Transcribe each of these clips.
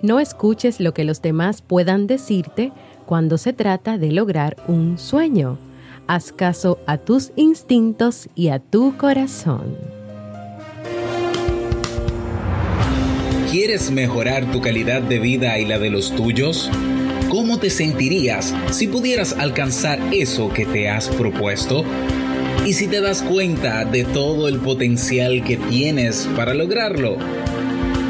No escuches lo que los demás puedan decirte cuando se trata de lograr un sueño. Haz caso a tus instintos y a tu corazón. ¿Quieres mejorar tu calidad de vida y la de los tuyos? ¿Cómo te sentirías si pudieras alcanzar eso que te has propuesto? ¿Y si te das cuenta de todo el potencial que tienes para lograrlo?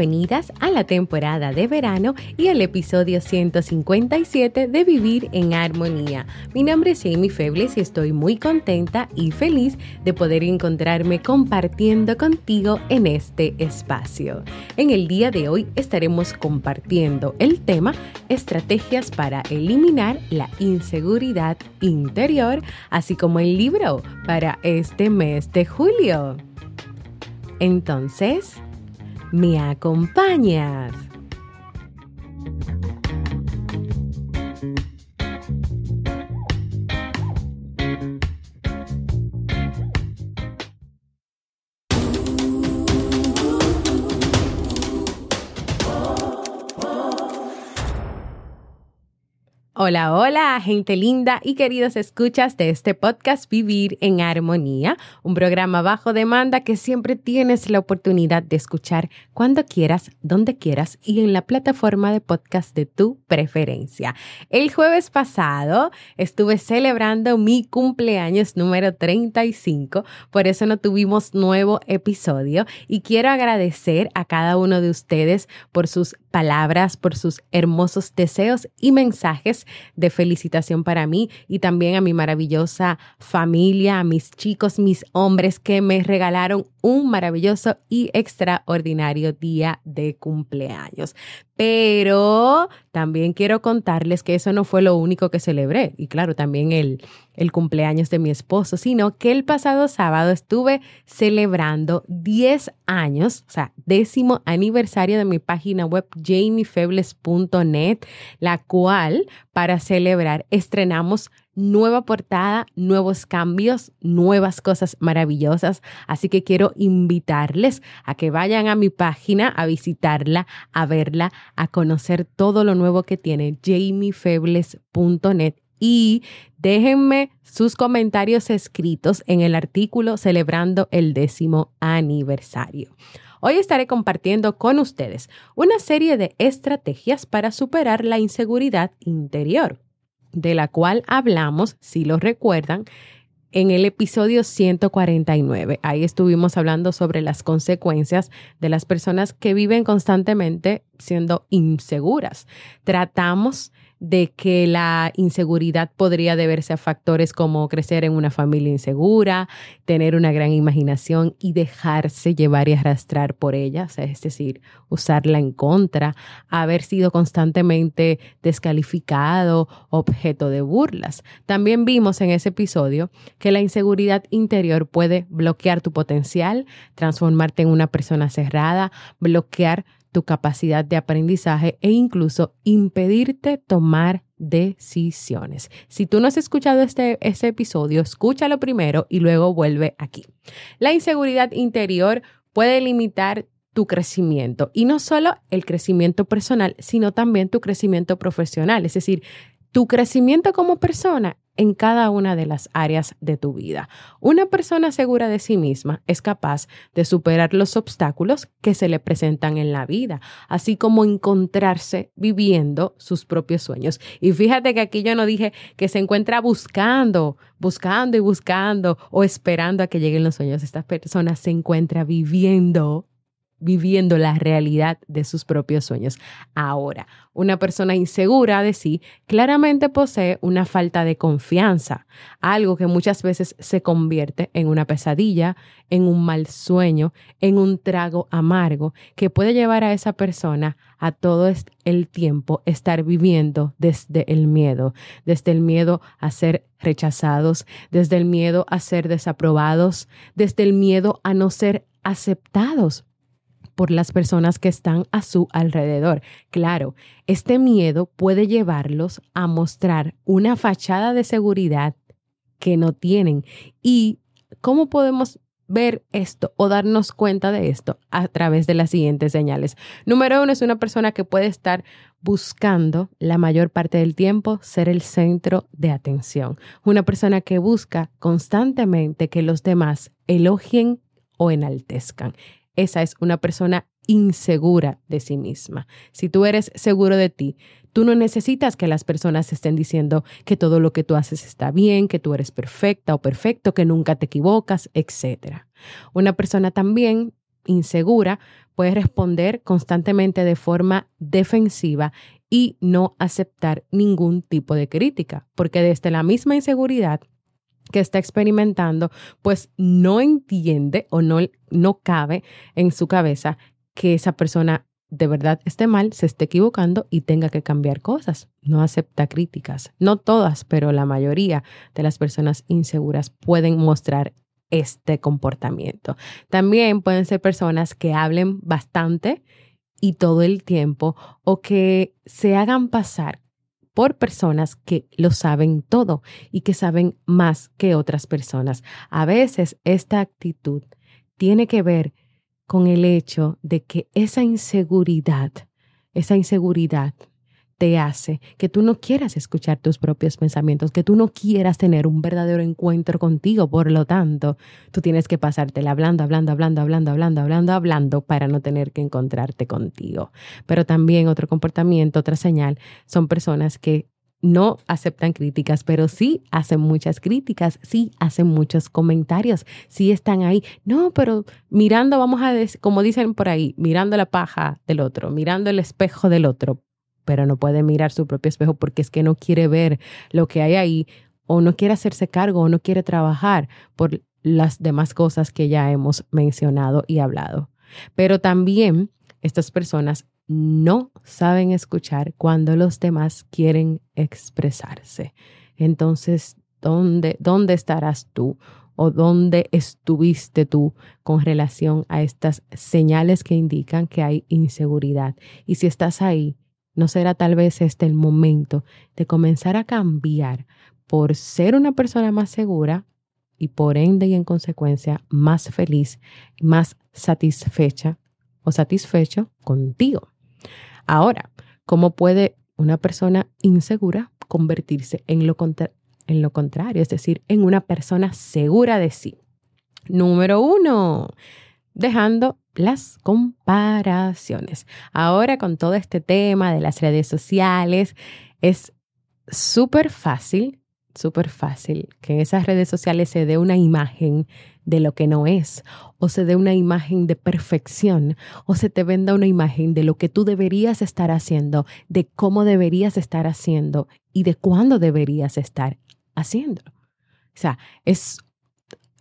Bienvenidas a la temporada de verano y al episodio 157 de Vivir en Armonía. Mi nombre es Jamie Febles y estoy muy contenta y feliz de poder encontrarme compartiendo contigo en este espacio. En el día de hoy estaremos compartiendo el tema Estrategias para eliminar la inseguridad interior, así como el libro para este mes de julio. Entonces, ¿Me acompañas? Hola, hola, gente linda y queridos escuchas de este podcast Vivir en Armonía, un programa bajo demanda que siempre tienes la oportunidad de escuchar cuando quieras, donde quieras y en la plataforma de podcast de tu preferencia. El jueves pasado estuve celebrando mi cumpleaños número 35, por eso no tuvimos nuevo episodio y quiero agradecer a cada uno de ustedes por sus palabras, por sus hermosos deseos y mensajes de felicitación para mí y también a mi maravillosa familia, a mis chicos, mis hombres que me regalaron un maravilloso y extraordinario día de cumpleaños. Pero también quiero contarles que eso no fue lo único que celebré, y claro, también el, el cumpleaños de mi esposo, sino que el pasado sábado estuve celebrando 10 años, o sea, décimo aniversario de mi página web jamiefebles.net, la cual para celebrar estrenamos nueva portada, nuevos cambios, nuevas cosas maravillosas. Así que quiero invitarles a que vayan a mi página, a visitarla, a verla, a conocer todo lo nuevo que tiene jamiefebles.net y déjenme sus comentarios escritos en el artículo celebrando el décimo aniversario. Hoy estaré compartiendo con ustedes una serie de estrategias para superar la inseguridad interior de la cual hablamos, si lo recuerdan, en el episodio 149. Ahí estuvimos hablando sobre las consecuencias de las personas que viven constantemente siendo inseguras. Tratamos de que la inseguridad podría deberse a factores como crecer en una familia insegura, tener una gran imaginación y dejarse llevar y arrastrar por ella, es decir, usarla en contra, haber sido constantemente descalificado, objeto de burlas. También vimos en ese episodio que la inseguridad interior puede bloquear tu potencial, transformarte en una persona cerrada, bloquear tu capacidad de aprendizaje e incluso impedirte tomar decisiones. Si tú no has escuchado este, este episodio, escúchalo primero y luego vuelve aquí. La inseguridad interior puede limitar tu crecimiento y no solo el crecimiento personal, sino también tu crecimiento profesional. Es decir, tu crecimiento como persona en cada una de las áreas de tu vida. Una persona segura de sí misma es capaz de superar los obstáculos que se le presentan en la vida, así como encontrarse viviendo sus propios sueños. Y fíjate que aquí yo no dije que se encuentra buscando, buscando y buscando o esperando a que lleguen los sueños. Esta persona se encuentra viviendo viviendo la realidad de sus propios sueños. Ahora, una persona insegura de sí claramente posee una falta de confianza, algo que muchas veces se convierte en una pesadilla, en un mal sueño, en un trago amargo que puede llevar a esa persona a todo el tiempo estar viviendo desde el miedo, desde el miedo a ser rechazados, desde el miedo a ser desaprobados, desde el miedo a no ser aceptados por las personas que están a su alrededor. Claro, este miedo puede llevarlos a mostrar una fachada de seguridad que no tienen. ¿Y cómo podemos ver esto o darnos cuenta de esto a través de las siguientes señales. Número uno es una persona que puede estar buscando la mayor parte del tiempo ser el centro de atención. Una persona que busca constantemente que los demás elogien o enaltezcan esa es una persona insegura de sí misma. Si tú eres seguro de ti, tú no necesitas que las personas estén diciendo que todo lo que tú haces está bien, que tú eres perfecta o perfecto, que nunca te equivocas, etc. Una persona también insegura puede responder constantemente de forma defensiva y no aceptar ningún tipo de crítica, porque desde la misma inseguridad que está experimentando, pues no entiende o no, no cabe en su cabeza que esa persona de verdad esté mal, se esté equivocando y tenga que cambiar cosas. No acepta críticas. No todas, pero la mayoría de las personas inseguras pueden mostrar este comportamiento. También pueden ser personas que hablen bastante y todo el tiempo o que se hagan pasar por personas que lo saben todo y que saben más que otras personas. A veces esta actitud tiene que ver con el hecho de que esa inseguridad, esa inseguridad te hace que tú no quieras escuchar tus propios pensamientos, que tú no quieras tener un verdadero encuentro contigo. Por lo tanto, tú tienes que pasártela hablando, hablando, hablando, hablando, hablando, hablando, hablando para no tener que encontrarte contigo. Pero también otro comportamiento, otra señal, son personas que no aceptan críticas, pero sí hacen muchas críticas, sí hacen muchos comentarios, sí están ahí. No, pero mirando, vamos a como dicen por ahí, mirando la paja del otro, mirando el espejo del otro, pero no puede mirar su propio espejo porque es que no quiere ver lo que hay ahí o no quiere hacerse cargo o no quiere trabajar por las demás cosas que ya hemos mencionado y hablado. Pero también estas personas no saben escuchar cuando los demás quieren expresarse. Entonces, ¿dónde, dónde estarás tú? o dónde estuviste tú con relación a estas señales que indican que hay inseguridad. Y si estás ahí, ¿No será tal vez este el momento de comenzar a cambiar por ser una persona más segura y por ende y en consecuencia más feliz, más satisfecha o satisfecho contigo? Ahora, ¿cómo puede una persona insegura convertirse en lo, en lo contrario, es decir, en una persona segura de sí? Número uno, dejando las comparaciones. Ahora con todo este tema de las redes sociales, es súper fácil, súper fácil que en esas redes sociales se dé una imagen de lo que no es, o se dé una imagen de perfección, o se te venda una imagen de lo que tú deberías estar haciendo, de cómo deberías estar haciendo y de cuándo deberías estar haciendo. O sea, es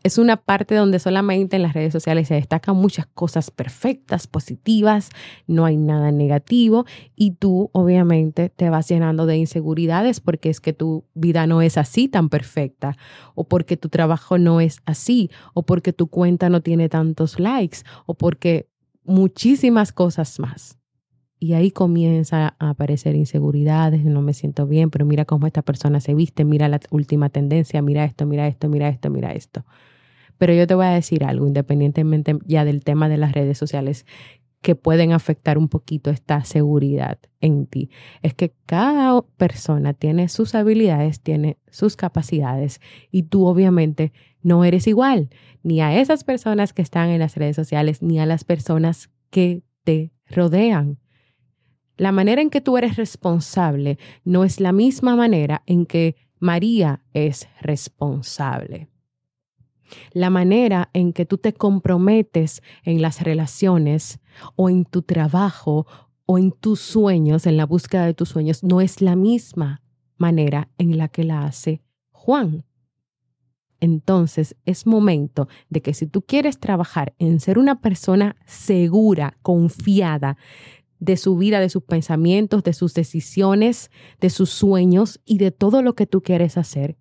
es una parte donde solamente en las redes sociales se destacan muchas cosas perfectas, positivas, no hay nada negativo y tú obviamente te vas llenando de inseguridades porque es que tu vida no es así tan perfecta o porque tu trabajo no es así o porque tu cuenta no tiene tantos likes o porque muchísimas cosas más. Y ahí comienza a aparecer inseguridades, no me siento bien, pero mira cómo esta persona se viste, mira la última tendencia, mira esto, mira esto, mira esto, mira esto. Pero yo te voy a decir algo, independientemente ya del tema de las redes sociales, que pueden afectar un poquito esta seguridad en ti. Es que cada persona tiene sus habilidades, tiene sus capacidades y tú obviamente no eres igual ni a esas personas que están en las redes sociales ni a las personas que te rodean. La manera en que tú eres responsable no es la misma manera en que María es responsable la manera en que tú te comprometes en las relaciones o en tu trabajo o en tus sueños, en la búsqueda de tus sueños, no es la misma manera en la que la hace Juan. Entonces es momento de que si tú quieres trabajar en ser una persona segura, confiada de su vida, de sus pensamientos, de sus decisiones, de sus sueños y de todo lo que tú quieres hacer,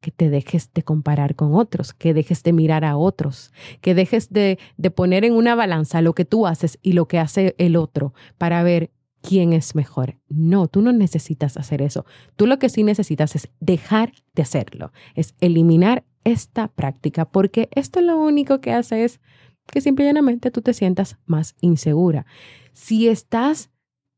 que te dejes de comparar con otros, que dejes de mirar a otros, que dejes de, de, poner en una balanza lo que tú haces y lo que hace el otro para ver quién es mejor. No, tú no necesitas hacer eso. Tú lo que sí necesitas es dejar de hacerlo, es eliminar esta práctica, porque esto lo único que hace es que simplemente tú te sientas más insegura. Si estás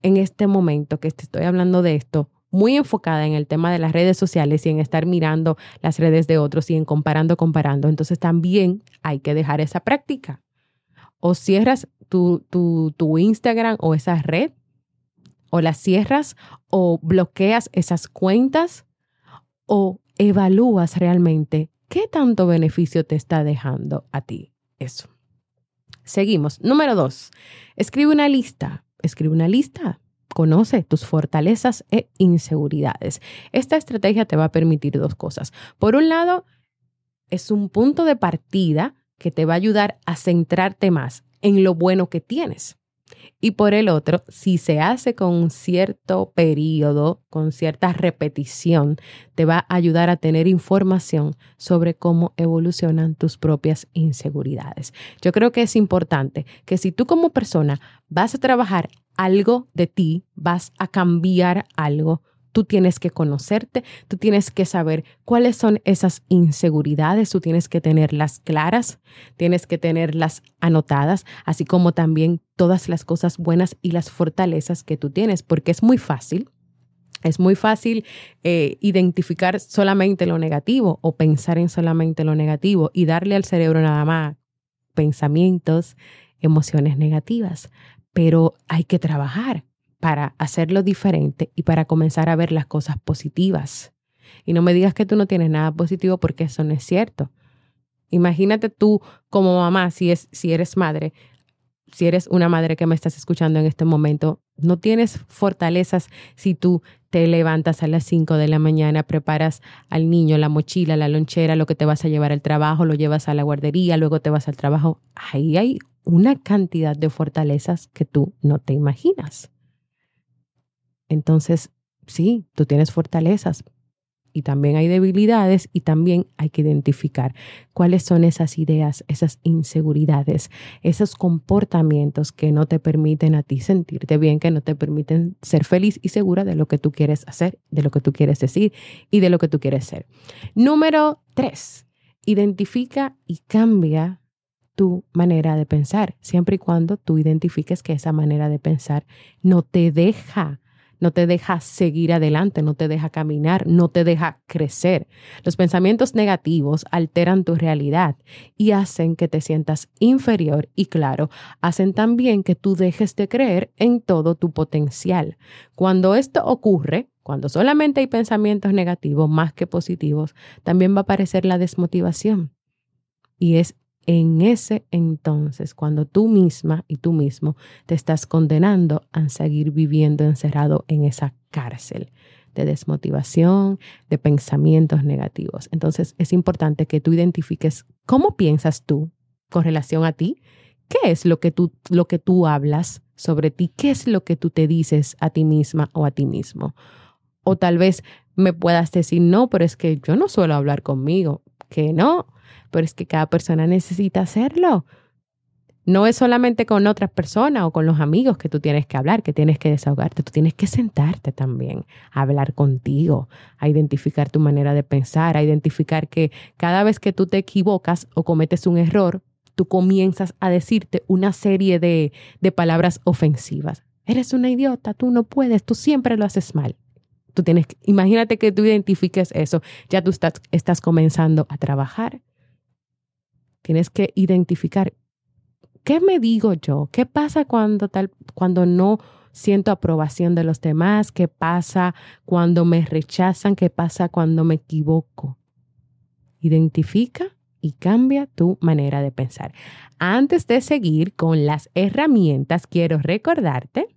en este momento que te estoy hablando de esto, muy enfocada en el tema de las redes sociales y en estar mirando las redes de otros y en comparando, comparando, entonces también hay que dejar esa práctica. O cierras tu, tu, tu Instagram o esa red, o la cierras, o bloqueas esas cuentas, o evalúas realmente qué tanto beneficio te está dejando a ti eso. Seguimos. Número dos, escribe una lista. Escribe una lista Conoce tus fortalezas e inseguridades. Esta estrategia te va a permitir dos cosas. Por un lado, es un punto de partida que te va a ayudar a centrarte más en lo bueno que tienes. Y por el otro, si se hace con cierto periodo, con cierta repetición, te va a ayudar a tener información sobre cómo evolucionan tus propias inseguridades. Yo creo que es importante que si tú como persona vas a trabajar algo de ti, vas a cambiar algo, tú tienes que conocerte, tú tienes que saber cuáles son esas inseguridades, tú tienes que tenerlas claras, tienes que tenerlas anotadas, así como también todas las cosas buenas y las fortalezas que tú tienes, porque es muy fácil. Es muy fácil eh, identificar solamente lo negativo o pensar en solamente lo negativo y darle al cerebro nada más pensamientos, emociones negativas. Pero hay que trabajar, para hacerlo diferente y para comenzar a ver las cosas positivas. Y no me digas que tú no tienes nada positivo porque eso no es cierto. Imagínate tú como mamá, si, es, si eres madre, si eres una madre que me estás escuchando en este momento, no tienes fortalezas si tú te levantas a las 5 de la mañana, preparas al niño la mochila, la lonchera, lo que te vas a llevar al trabajo, lo llevas a la guardería, luego te vas al trabajo. Ahí hay una cantidad de fortalezas que tú no te imaginas. Entonces, sí, tú tienes fortalezas y también hay debilidades y también hay que identificar cuáles son esas ideas, esas inseguridades, esos comportamientos que no te permiten a ti sentirte bien, que no te permiten ser feliz y segura de lo que tú quieres hacer, de lo que tú quieres decir y de lo que tú quieres ser. Número tres, identifica y cambia tu manera de pensar, siempre y cuando tú identifiques que esa manera de pensar no te deja no te deja seguir adelante, no te deja caminar, no te deja crecer. Los pensamientos negativos alteran tu realidad y hacen que te sientas inferior y claro, hacen también que tú dejes de creer en todo tu potencial. Cuando esto ocurre, cuando solamente hay pensamientos negativos más que positivos, también va a aparecer la desmotivación. Y es en ese entonces, cuando tú misma y tú mismo te estás condenando a seguir viviendo encerrado en esa cárcel de desmotivación, de pensamientos negativos. Entonces es importante que tú identifiques cómo piensas tú con relación a ti, qué es lo que tú, lo que tú hablas sobre ti, qué es lo que tú te dices a ti misma o a ti mismo. O tal vez me puedas decir, no, pero es que yo no suelo hablar conmigo, que no, pero es que cada persona necesita hacerlo. No es solamente con otras personas o con los amigos que tú tienes que hablar, que tienes que desahogarte, tú tienes que sentarte también a hablar contigo, a identificar tu manera de pensar, a identificar que cada vez que tú te equivocas o cometes un error, tú comienzas a decirte una serie de, de palabras ofensivas. Eres una idiota, tú no puedes, tú siempre lo haces mal. Tú tienes, imagínate que tú identifiques eso, ya tú estás, estás comenzando a trabajar. Tienes que identificar qué me digo yo, qué pasa cuando tal, cuando no siento aprobación de los demás, qué pasa cuando me rechazan, qué pasa cuando me equivoco. Identifica y cambia tu manera de pensar. Antes de seguir con las herramientas, quiero recordarte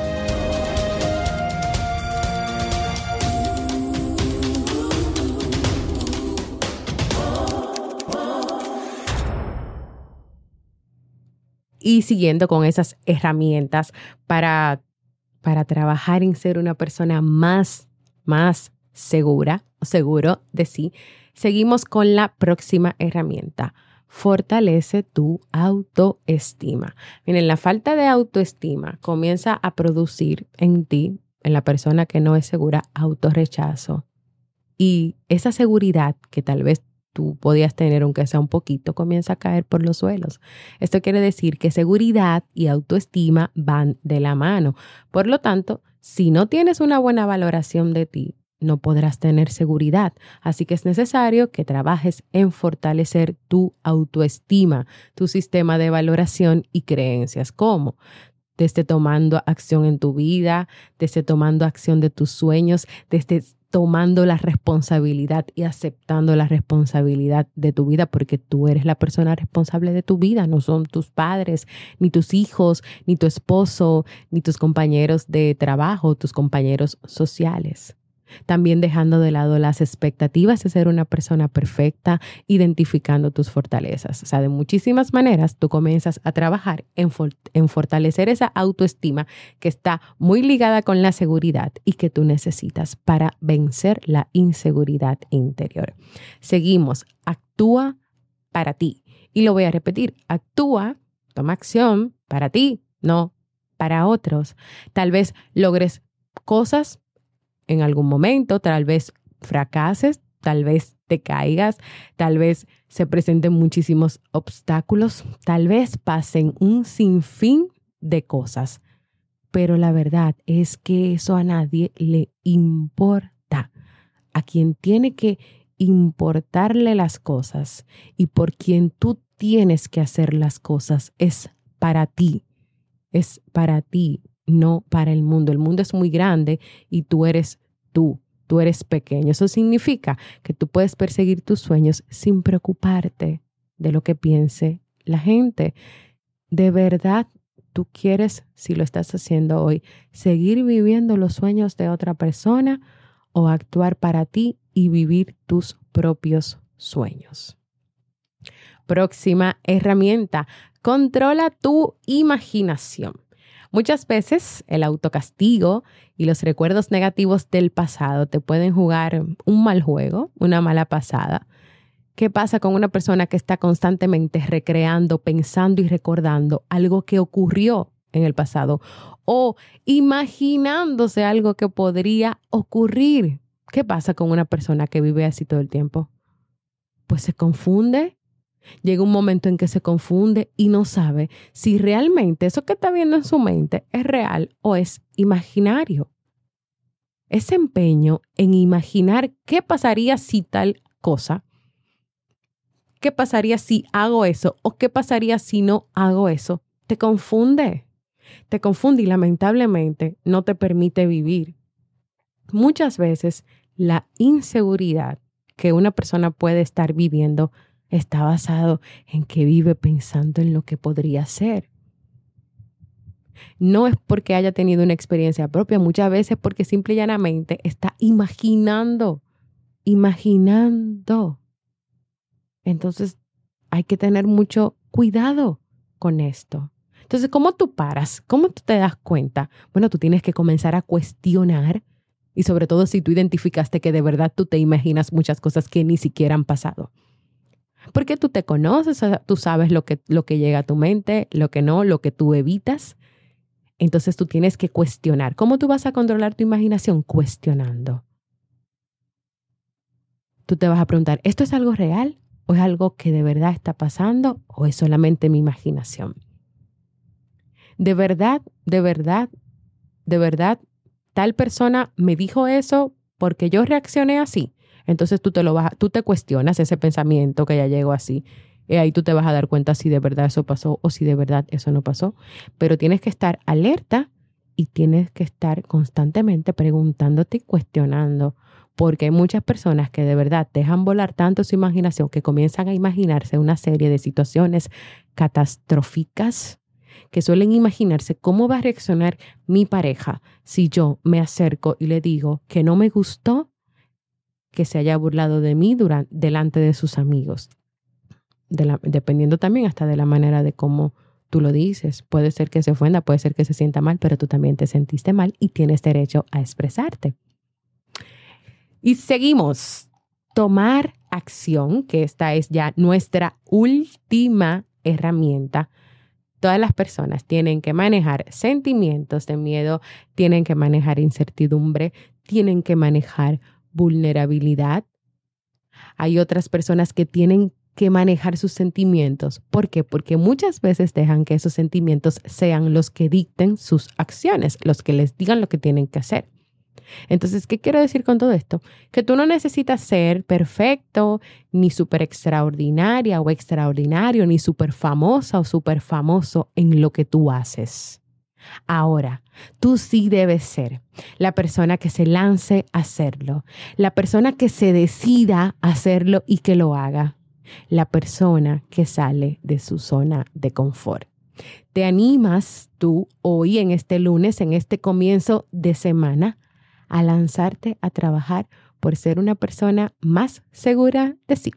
Y siguiendo con esas herramientas para, para trabajar en ser una persona más, más segura, seguro de sí, seguimos con la próxima herramienta. Fortalece tu autoestima. Miren, la falta de autoestima comienza a producir en ti, en la persona que no es segura, autorrechazo. Y esa seguridad que tal vez tú podías tener, aunque sea un poquito, comienza a caer por los suelos. Esto quiere decir que seguridad y autoestima van de la mano. Por lo tanto, si no tienes una buena valoración de ti, no podrás tener seguridad. Así que es necesario que trabajes en fortalecer tu autoestima, tu sistema de valoración y creencias. ¿Cómo? Desde tomando acción en tu vida, desde tomando acción de tus sueños, desde tomando la responsabilidad y aceptando la responsabilidad de tu vida, porque tú eres la persona responsable de tu vida, no son tus padres, ni tus hijos, ni tu esposo, ni tus compañeros de trabajo, tus compañeros sociales. También dejando de lado las expectativas de ser una persona perfecta, identificando tus fortalezas. O sea, de muchísimas maneras tú comienzas a trabajar en, en fortalecer esa autoestima que está muy ligada con la seguridad y que tú necesitas para vencer la inseguridad interior. Seguimos, actúa para ti. Y lo voy a repetir, actúa, toma acción para ti, no para otros. Tal vez logres cosas en algún momento, tal vez fracases, tal vez te caigas, tal vez se presenten muchísimos obstáculos, tal vez pasen un sinfín de cosas. Pero la verdad es que eso a nadie le importa. A quien tiene que importarle las cosas y por quien tú tienes que hacer las cosas es para ti. Es para ti, no para el mundo. El mundo es muy grande y tú eres tú, tú eres pequeño. Eso significa que tú puedes perseguir tus sueños sin preocuparte de lo que piense la gente. De verdad, tú quieres, si lo estás haciendo hoy, seguir viviendo los sueños de otra persona o actuar para ti y vivir tus propios sueños. Próxima herramienta, controla tu imaginación. Muchas veces el autocastigo y los recuerdos negativos del pasado te pueden jugar un mal juego, una mala pasada. ¿Qué pasa con una persona que está constantemente recreando, pensando y recordando algo que ocurrió en el pasado o imaginándose algo que podría ocurrir? ¿Qué pasa con una persona que vive así todo el tiempo? Pues se confunde, Llega un momento en que se confunde y no sabe si realmente eso que está viendo en su mente es real o es imaginario. Ese empeño en imaginar qué pasaría si tal cosa, qué pasaría si hago eso o qué pasaría si no hago eso, te confunde. Te confunde y lamentablemente no te permite vivir. Muchas veces la inseguridad que una persona puede estar viviendo está basado en que vive pensando en lo que podría ser. No es porque haya tenido una experiencia propia, muchas veces porque simple y llanamente está imaginando, imaginando. Entonces, hay que tener mucho cuidado con esto. Entonces, ¿cómo tú paras? ¿Cómo tú te das cuenta? Bueno, tú tienes que comenzar a cuestionar y sobre todo si tú identificaste que de verdad tú te imaginas muchas cosas que ni siquiera han pasado. Porque tú te conoces, tú sabes lo que, lo que llega a tu mente, lo que no, lo que tú evitas. Entonces tú tienes que cuestionar. ¿Cómo tú vas a controlar tu imaginación? Cuestionando. Tú te vas a preguntar, ¿esto es algo real? ¿O es algo que de verdad está pasando? ¿O es solamente mi imaginación? De verdad, de verdad, de verdad, tal persona me dijo eso porque yo reaccioné así. Entonces tú te lo vas, tú te cuestionas ese pensamiento que ya llegó así. Y ahí tú te vas a dar cuenta si de verdad eso pasó o si de verdad eso no pasó. Pero tienes que estar alerta y tienes que estar constantemente preguntándote y cuestionando. Porque hay muchas personas que de verdad dejan volar tanto su imaginación que comienzan a imaginarse una serie de situaciones catastróficas que suelen imaginarse cómo va a reaccionar mi pareja si yo me acerco y le digo que no me gustó que se haya burlado de mí delante de sus amigos. dependiendo también hasta de la manera de cómo tú lo dices. Puede ser que se ofenda, puede ser que se sienta mal, pero tú también te sentiste mal y tienes derecho a expresarte. Y seguimos. Tomar acción, que esta es ya nuestra última herramienta. Todas las personas tienen que manejar sentimientos de miedo, tienen que manejar incertidumbre, tienen que manejar vulnerabilidad. Hay otras personas que tienen que manejar sus sentimientos. ¿Por qué? Porque muchas veces dejan que esos sentimientos sean los que dicten sus acciones, los que les digan lo que tienen que hacer. Entonces, ¿qué quiero decir con todo esto? Que tú no necesitas ser perfecto, ni súper extraordinaria o extraordinario, ni súper famosa o súper famoso en lo que tú haces. Ahora, tú sí debes ser la persona que se lance a hacerlo, la persona que se decida a hacerlo y que lo haga, la persona que sale de su zona de confort. ¿Te animas tú hoy, en este lunes, en este comienzo de semana, a lanzarte a trabajar por ser una persona más segura de sí?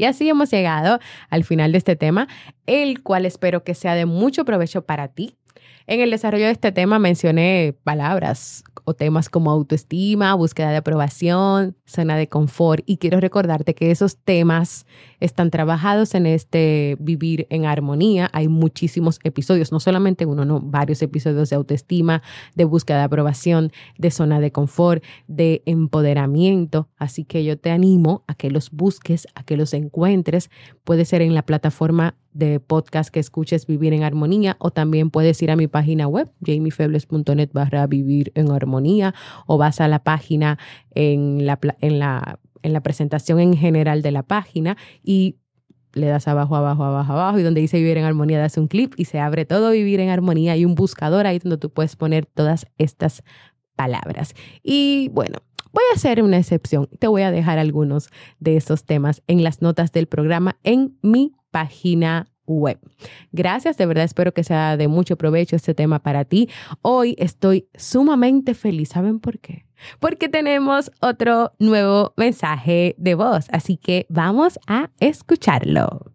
Y así hemos llegado al final de este tema, el cual espero que sea de mucho provecho para ti, en el desarrollo de este tema mencioné palabras o temas como autoestima, búsqueda de aprobación, zona de confort y quiero recordarte que esos temas están trabajados en este Vivir en Armonía. Hay muchísimos episodios, no solamente uno, no, varios episodios de autoestima, de búsqueda de aprobación, de zona de confort, de empoderamiento. Así que yo te animo a que los busques, a que los encuentres. Puede ser en la plataforma de podcast que escuches Vivir en Armonía o también puedes ir a mi página web jamiefebles.net barra Vivir en Armonía o vas a la página en la, en, la, en la presentación en general de la página y le das abajo, abajo, abajo, abajo y donde dice Vivir en Armonía das un clip y se abre todo Vivir en Armonía y un buscador ahí donde tú puedes poner todas estas palabras. Y bueno, Voy a hacer una excepción. Te voy a dejar algunos de esos temas en las notas del programa en mi página web. Gracias, de verdad espero que sea de mucho provecho este tema para ti. Hoy estoy sumamente feliz. ¿Saben por qué? Porque tenemos otro nuevo mensaje de voz, así que vamos a escucharlo.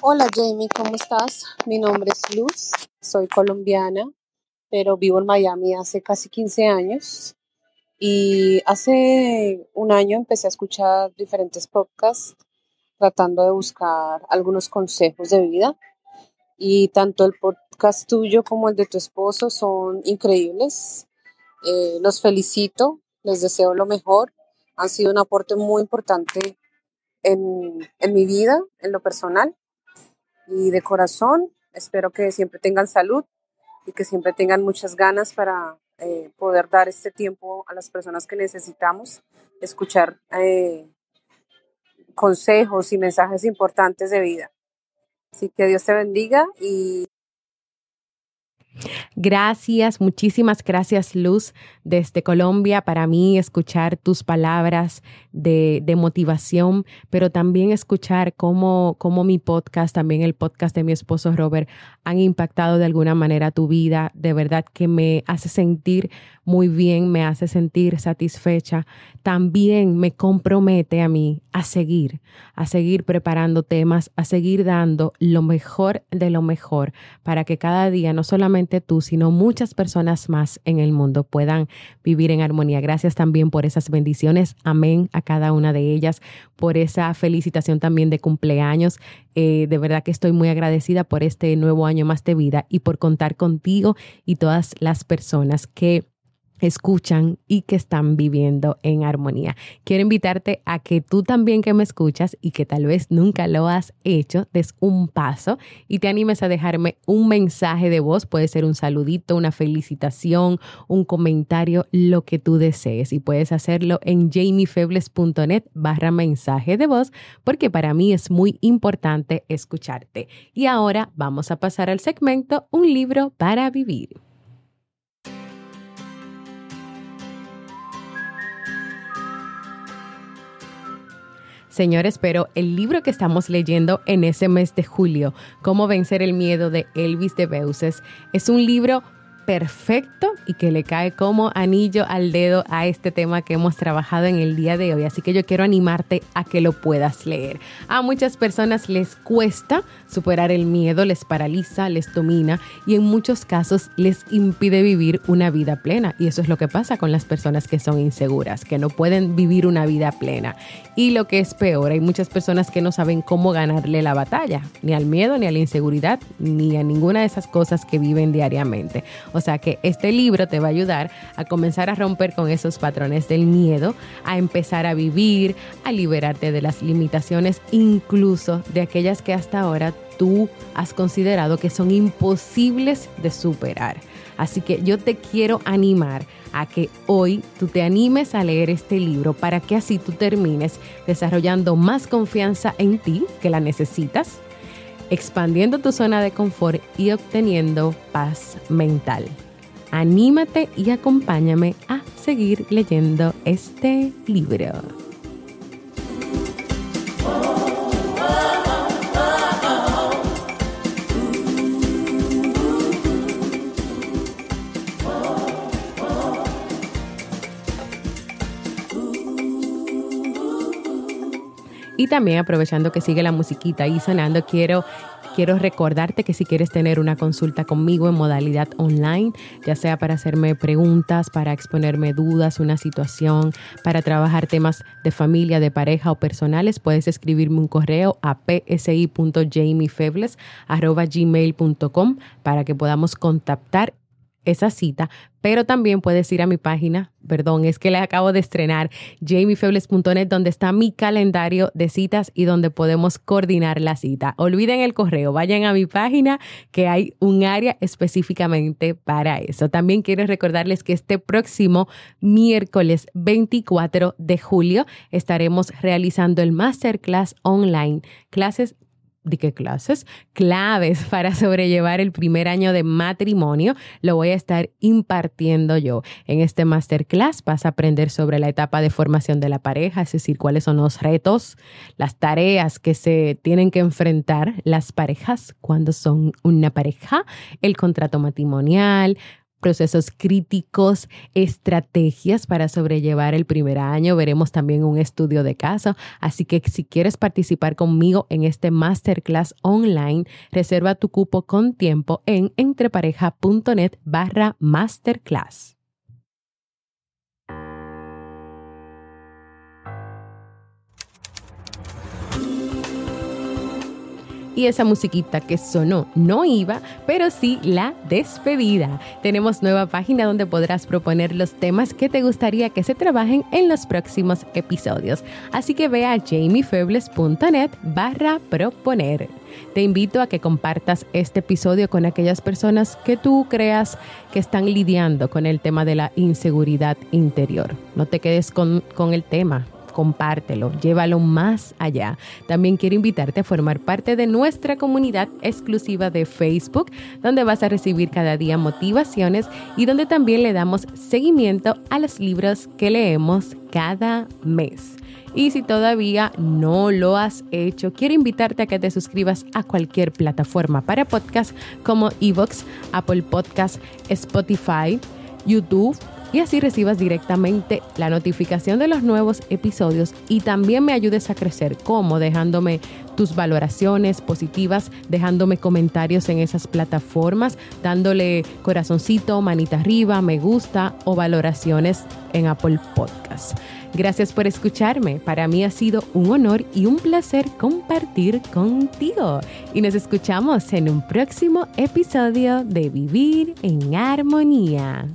Hola Jamie, ¿cómo estás? Mi nombre es Luz, soy colombiana, pero vivo en Miami hace casi 15 años. Y hace un año empecé a escuchar diferentes podcasts tratando de buscar algunos consejos de vida. Y tanto el podcast tuyo como el de tu esposo son increíbles. Eh, los felicito, les deseo lo mejor. Han sido un aporte muy importante en, en mi vida, en lo personal. Y de corazón, espero que siempre tengan salud y que siempre tengan muchas ganas para eh, poder dar este tiempo a las personas que necesitamos, escuchar eh, consejos y mensajes importantes de vida. Así que Dios te bendiga y... Gracias, muchísimas gracias Luz desde Colombia. Para mí escuchar tus palabras de, motivación, pero también escuchar cómo, cómo, mi podcast, también el podcast de mi esposo Robert, han impactado de alguna manera tu vida. De verdad que me hace sentir muy bien, me hace sentir satisfecha. También me compromete a mí a seguir, a seguir preparando temas, a seguir dando lo mejor de lo mejor para que cada día no solamente tú, sino muchas personas más en el mundo puedan vivir en armonía. Gracias también por esas bendiciones. Amén a cada una de ellas, por esa felicitación también de cumpleaños. Eh, de verdad que estoy muy agradecida por este nuevo año más de vida y por contar contigo y todas las personas que escuchan y que están viviendo en armonía. Quiero invitarte a que tú también que me escuchas y que tal vez nunca lo has hecho, des un paso y te animes a dejarme un mensaje de voz, puede ser un saludito, una felicitación, un comentario, lo que tú desees y puedes hacerlo en jamiefebles.net barra mensaje de voz porque para mí es muy importante escucharte. Y ahora vamos a pasar al segmento Un libro para vivir. Señores, pero el libro que estamos leyendo en ese mes de julio, Cómo vencer el miedo de Elvis de Beuces, es un libro perfecto y que le cae como anillo al dedo a este tema que hemos trabajado en el día de hoy. Así que yo quiero animarte a que lo puedas leer. A muchas personas les cuesta superar el miedo, les paraliza, les domina y en muchos casos les impide vivir una vida plena. Y eso es lo que pasa con las personas que son inseguras, que no pueden vivir una vida plena. Y lo que es peor, hay muchas personas que no saben cómo ganarle la batalla, ni al miedo, ni a la inseguridad, ni a ninguna de esas cosas que viven diariamente. Sea que este libro te va a ayudar a comenzar a romper con esos patrones del miedo, a empezar a vivir, a liberarte de las limitaciones, incluso de aquellas que hasta ahora tú has considerado que son imposibles de superar. Así que yo te quiero animar a que hoy tú te animes a leer este libro para que así tú termines desarrollando más confianza en ti, que la necesitas, expandiendo tu zona de confort y obteniendo paz mental. Anímate y acompáñame a seguir leyendo este libro. Y también aprovechando que sigue la musiquita ahí sonando, quiero quiero recordarte que si quieres tener una consulta conmigo en modalidad online, ya sea para hacerme preguntas, para exponerme dudas, una situación, para trabajar temas de familia, de pareja o personales, puedes escribirme un correo a psi.jamiefebles.gmail.com para que podamos contactar esa cita, pero también puedes ir a mi página, perdón, es que le acabo de estrenar, jamiefebles.net, donde está mi calendario de citas y donde podemos coordinar la cita. Olviden el correo, vayan a mi página que hay un área específicamente para eso. También quiero recordarles que este próximo miércoles 24 de julio estaremos realizando el masterclass online, clases ¿De clases? Claves para sobrellevar el primer año de matrimonio. Lo voy a estar impartiendo yo. En este masterclass vas a aprender sobre la etapa de formación de la pareja, es decir, cuáles son los retos, las tareas que se tienen que enfrentar las parejas cuando son una pareja, el contrato matrimonial, procesos críticos, estrategias para sobrellevar el primer año. Veremos también un estudio de caso. Así que si quieres participar conmigo en este masterclass online, reserva tu cupo con tiempo en entrepareja.net barra masterclass. Y esa musiquita que sonó no iba, pero sí la despedida. Tenemos nueva página donde podrás proponer los temas que te gustaría que se trabajen en los próximos episodios. Así que ve a jamiefebles.net barra proponer. Te invito a que compartas este episodio con aquellas personas que tú creas que están lidiando con el tema de la inseguridad interior. No te quedes con, con el tema compártelo, llévalo más allá. También quiero invitarte a formar parte de nuestra comunidad exclusiva de Facebook, donde vas a recibir cada día motivaciones y donde también le damos seguimiento a los libros que leemos cada mes. Y si todavía no lo has hecho, quiero invitarte a que te suscribas a cualquier plataforma para podcast como Evox, Apple Podcast, Spotify, YouTube y así recibas directamente la notificación de los nuevos episodios y también me ayudes a crecer como dejándome tus valoraciones positivas, dejándome comentarios en esas plataformas, dándole corazoncito, manita arriba, me gusta o valoraciones en Apple Podcast. Gracias por escucharme. Para mí ha sido un honor y un placer compartir contigo. Y nos escuchamos en un próximo episodio de Vivir en Armonía.